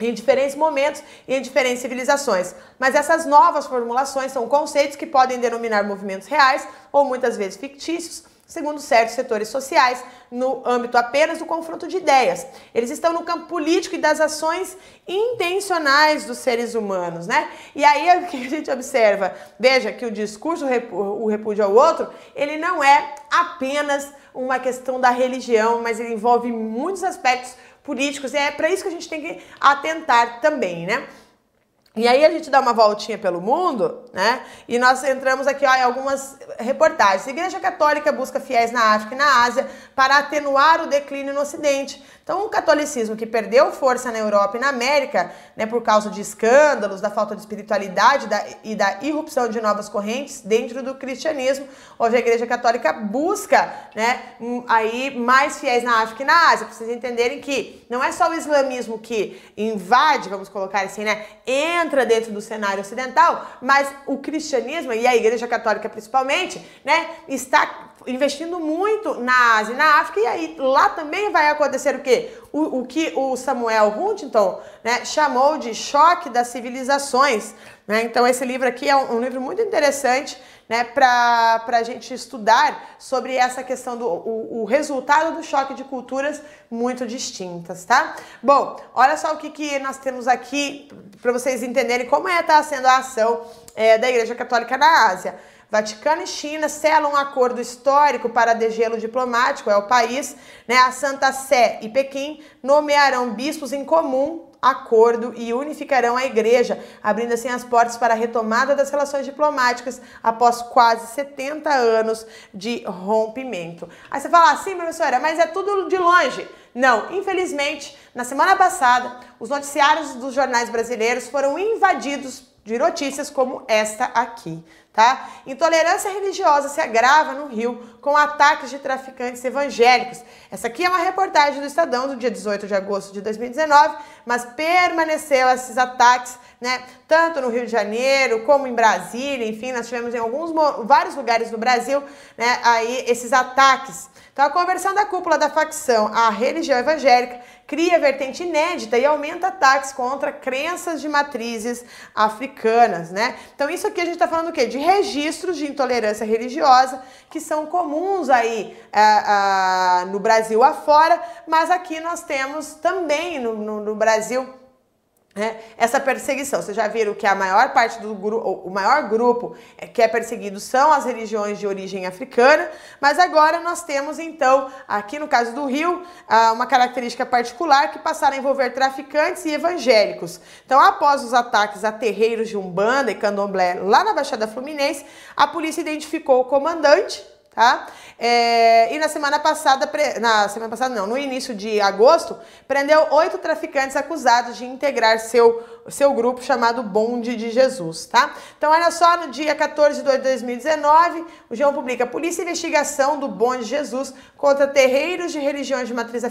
Em diferentes momentos e em diferentes civilizações. Mas essas novas formulações são conceitos que podem denominar movimentos reais ou muitas vezes fictícios, segundo certos setores sociais, no âmbito apenas do confronto de ideias. Eles estão no campo político e das ações intencionais dos seres humanos, né? E aí é o que a gente observa, veja que o discurso, o repúdio ao outro, ele não é apenas uma questão da religião, mas ele envolve muitos aspectos políticos é para isso que a gente tem que atentar também, né? E aí a gente dá uma voltinha pelo mundo, né? E nós entramos aqui ó, em algumas reportagens. A Igreja Católica busca fiéis na África e na Ásia para atenuar o declínio no Ocidente. Então, o catolicismo que perdeu força na Europa e na América, né, por causa de escândalos, da falta de espiritualidade da, e da irrupção de novas correntes dentro do cristianismo, hoje a Igreja Católica busca, né, aí mais fiéis na África e na Ásia, para vocês entenderem que não é só o islamismo que invade, vamos colocar assim, né, entra dentro do cenário ocidental, mas o cristianismo e a Igreja Católica principalmente, né, está investindo muito na Ásia e na África, e aí lá também vai acontecer o quê? O, o que o Samuel Huntington né, chamou de choque das civilizações. Né? Então, esse livro aqui é um, um livro muito interessante né, para a gente estudar sobre essa questão do o, o, resultado do choque de culturas muito distintas, tá? Bom, olha só o que, que nós temos aqui para vocês entenderem como é tá sendo a ação é, da Igreja Católica na Ásia. Vaticano e China selam um acordo histórico para degelo diplomático, é o país, né? A Santa Sé e Pequim nomearão bispos em comum acordo e unificarão a igreja, abrindo assim as portas para a retomada das relações diplomáticas após quase 70 anos de rompimento. Aí você fala assim, professora, mas é tudo de longe. Não, infelizmente, na semana passada, os noticiários dos jornais brasileiros foram invadidos de notícias como esta aqui tá? Intolerância religiosa se agrava no Rio com ataques de traficantes evangélicos. Essa aqui é uma reportagem do Estadão do dia 18 de agosto de 2019, mas permaneceu esses ataques, né, tanto no Rio de Janeiro como em Brasília, enfim, nós tivemos em alguns vários lugares do Brasil, né, aí esses ataques. Então a conversão da cúpula da facção à religião evangélica cria vertente inédita e aumenta ataques contra crenças de matrizes africanas, né? Então isso aqui a gente está falando o quê? De registros de intolerância religiosa que são comuns aí uh, uh, no Brasil afora, mas aqui nós temos também no, no, no Brasil essa perseguição. Vocês já viram que a maior parte do grupo, o maior grupo é, que é perseguido são as religiões de origem africana, mas agora nós temos então, aqui no caso do Rio, uma característica particular que passaram a envolver traficantes e evangélicos. Então, após os ataques a terreiros de Umbanda e Candomblé lá na Baixada Fluminense, a polícia identificou o comandante tá? É, e na semana passada, na semana passada não, no início de agosto, prendeu oito traficantes acusados de integrar seu, seu grupo chamado Bonde de Jesus, tá? Então, olha só, no dia 14 de 2019, o João publica Polícia Investigação do Bonde de Jesus contra terreiros de religiões de matriz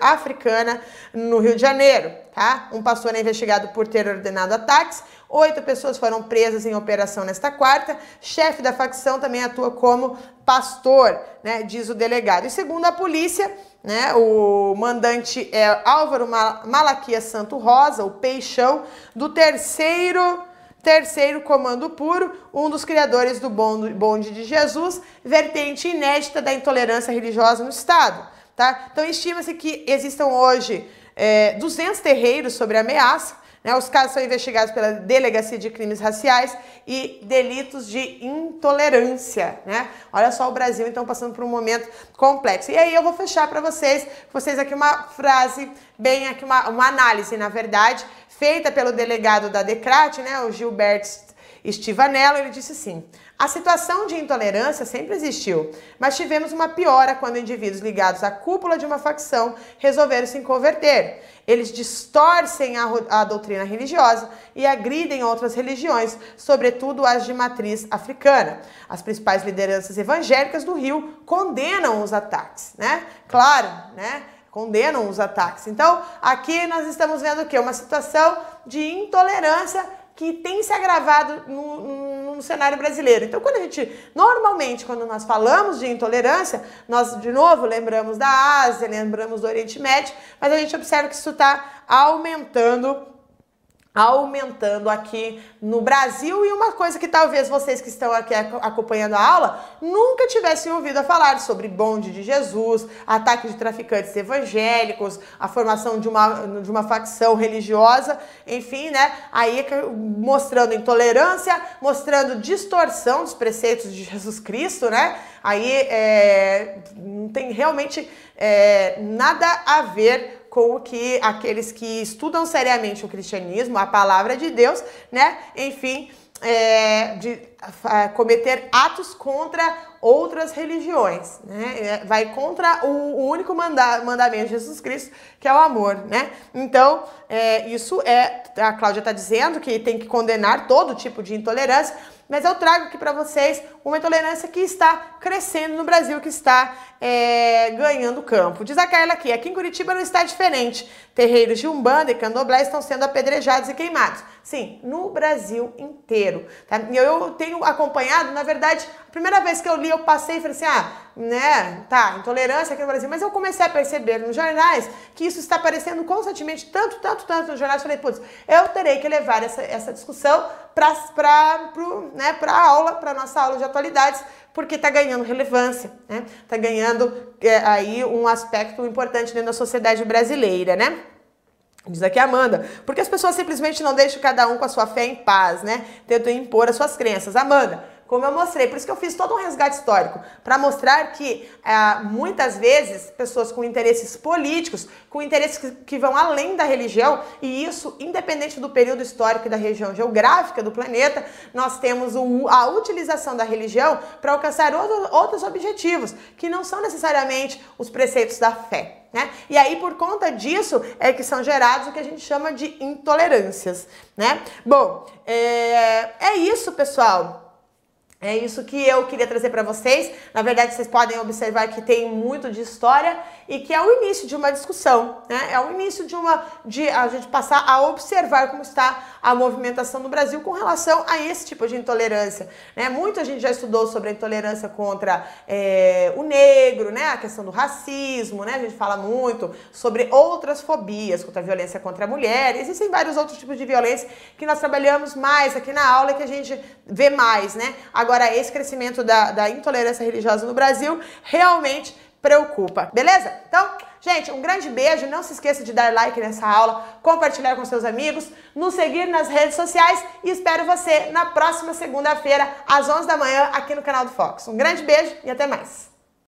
africana no Rio de Janeiro, tá? Um pastor é investigado por ter ordenado ataques, Oito pessoas foram presas em operação nesta quarta. Chefe da facção também atua como pastor, né, diz o delegado. E segundo a polícia, né, o mandante é Álvaro Malaquias Santo Rosa, o Peixão, do terceiro terceiro Comando Puro, um dos criadores do Bonde de Jesus, vertente inédita da intolerância religiosa no Estado. Tá? Então, estima-se que existam hoje é, 200 terreiros sobre ameaça, né? Os casos são investigados pela Delegacia de Crimes Raciais e delitos de intolerância. Né? Olha só o Brasil, então, passando por um momento complexo. E aí eu vou fechar para vocês, vocês aqui uma frase, bem aqui uma, uma análise, na verdade, feita pelo delegado da Decrate, né, o Gilberto Stivanello, ele disse assim: a situação de intolerância sempre existiu, mas tivemos uma piora quando indivíduos ligados à cúpula de uma facção resolveram se converter. Eles distorcem a, a doutrina religiosa e agridem outras religiões, sobretudo as de matriz africana. As principais lideranças evangélicas do Rio condenam os ataques, né? Claro, né? Condenam os ataques. Então, aqui nós estamos vendo o quê? Uma situação de intolerância que tem se agravado no, no, cenário brasileiro. Então, quando a gente, normalmente, quando nós falamos de intolerância, nós, de novo, lembramos da Ásia, lembramos do Oriente Médio, mas a gente observa que isso está aumentando aumentando aqui no Brasil e uma coisa que talvez vocês que estão aqui acompanhando a aula nunca tivessem ouvido falar sobre bonde de Jesus, ataque de traficantes evangélicos, a formação de uma, de uma facção religiosa, enfim, né? Aí mostrando intolerância, mostrando distorção dos preceitos de Jesus Cristo, né? Aí é, não tem realmente é, nada a ver com o que aqueles que estudam seriamente o cristianismo, a palavra de Deus, né? Enfim, é, de é, cometer atos contra outras religiões, né? É, vai contra o, único manda, mandamento de Jesus Cristo, que é o amor, né? Então, é, isso é, a Cláudia está dizendo que tem que condenar todo tipo de intolerância, mas eu trago aqui para vocês uma intolerância que está crescendo no Brasil, que está é, ganhando campo. Diz a Carla aqui, aqui em Curitiba não está diferente. Terreiros de Umbanda e Candomblé estão sendo apedrejados e queimados. Sim, no Brasil inteiro. Tá? Eu tenho acompanhado, na verdade, a primeira vez que eu li, eu passei e falei assim, ah, né, tá, intolerância aqui no Brasil, mas eu comecei a perceber nos jornais que isso está aparecendo constantemente, tanto, tanto, tanto nos jornais, falei, putz, eu terei que levar essa, essa discussão para né, a aula, para nossa aula de atualidades, porque está ganhando relevância, né? Está ganhando é, aí um aspecto importante dentro da sociedade brasileira, né? Diz aqui a Amanda, porque as pessoas simplesmente não deixam cada um com a sua fé em paz, né? Tentam impor as suas crenças. Amanda, como eu mostrei. Por isso que eu fiz todo um resgate histórico, para mostrar que é, muitas vezes pessoas com interesses políticos, com interesses que, que, vão além da religião, e isso independente do período histórico e da região geográfica do planeta, nós temos o, a utilização da religião para alcançar outro, outros objetivos, que não são necessariamente os preceitos da fé. Né? E aí, por conta disso, é que são gerados o que a gente chama de intolerâncias, né? Bom, é, é isso, pessoal. É isso que eu queria trazer para vocês. Na verdade, vocês podem observar que tem muito de história e que é o início de uma discussão, né? É o início de uma de a gente passar a observar como está a movimentação no Brasil com relação a esse tipo de intolerância, né? Muita gente já estudou sobre a intolerância contra é, o negro, né? A questão do racismo, né? A gente fala muito sobre outras fobias, contra a violência contra a mulher. Existem vários outros tipos de violência que nós trabalhamos mais aqui na aula que a gente vê mais, né? Agora Agora, esse crescimento da, da intolerância religiosa no Brasil realmente preocupa, beleza? Então, gente, um grande beijo. Não se esqueça de dar like nessa aula, compartilhar com seus amigos, nos seguir nas redes sociais e espero você na próxima segunda-feira, às 11 da manhã, aqui no canal do Fox. Um grande beijo e até mais.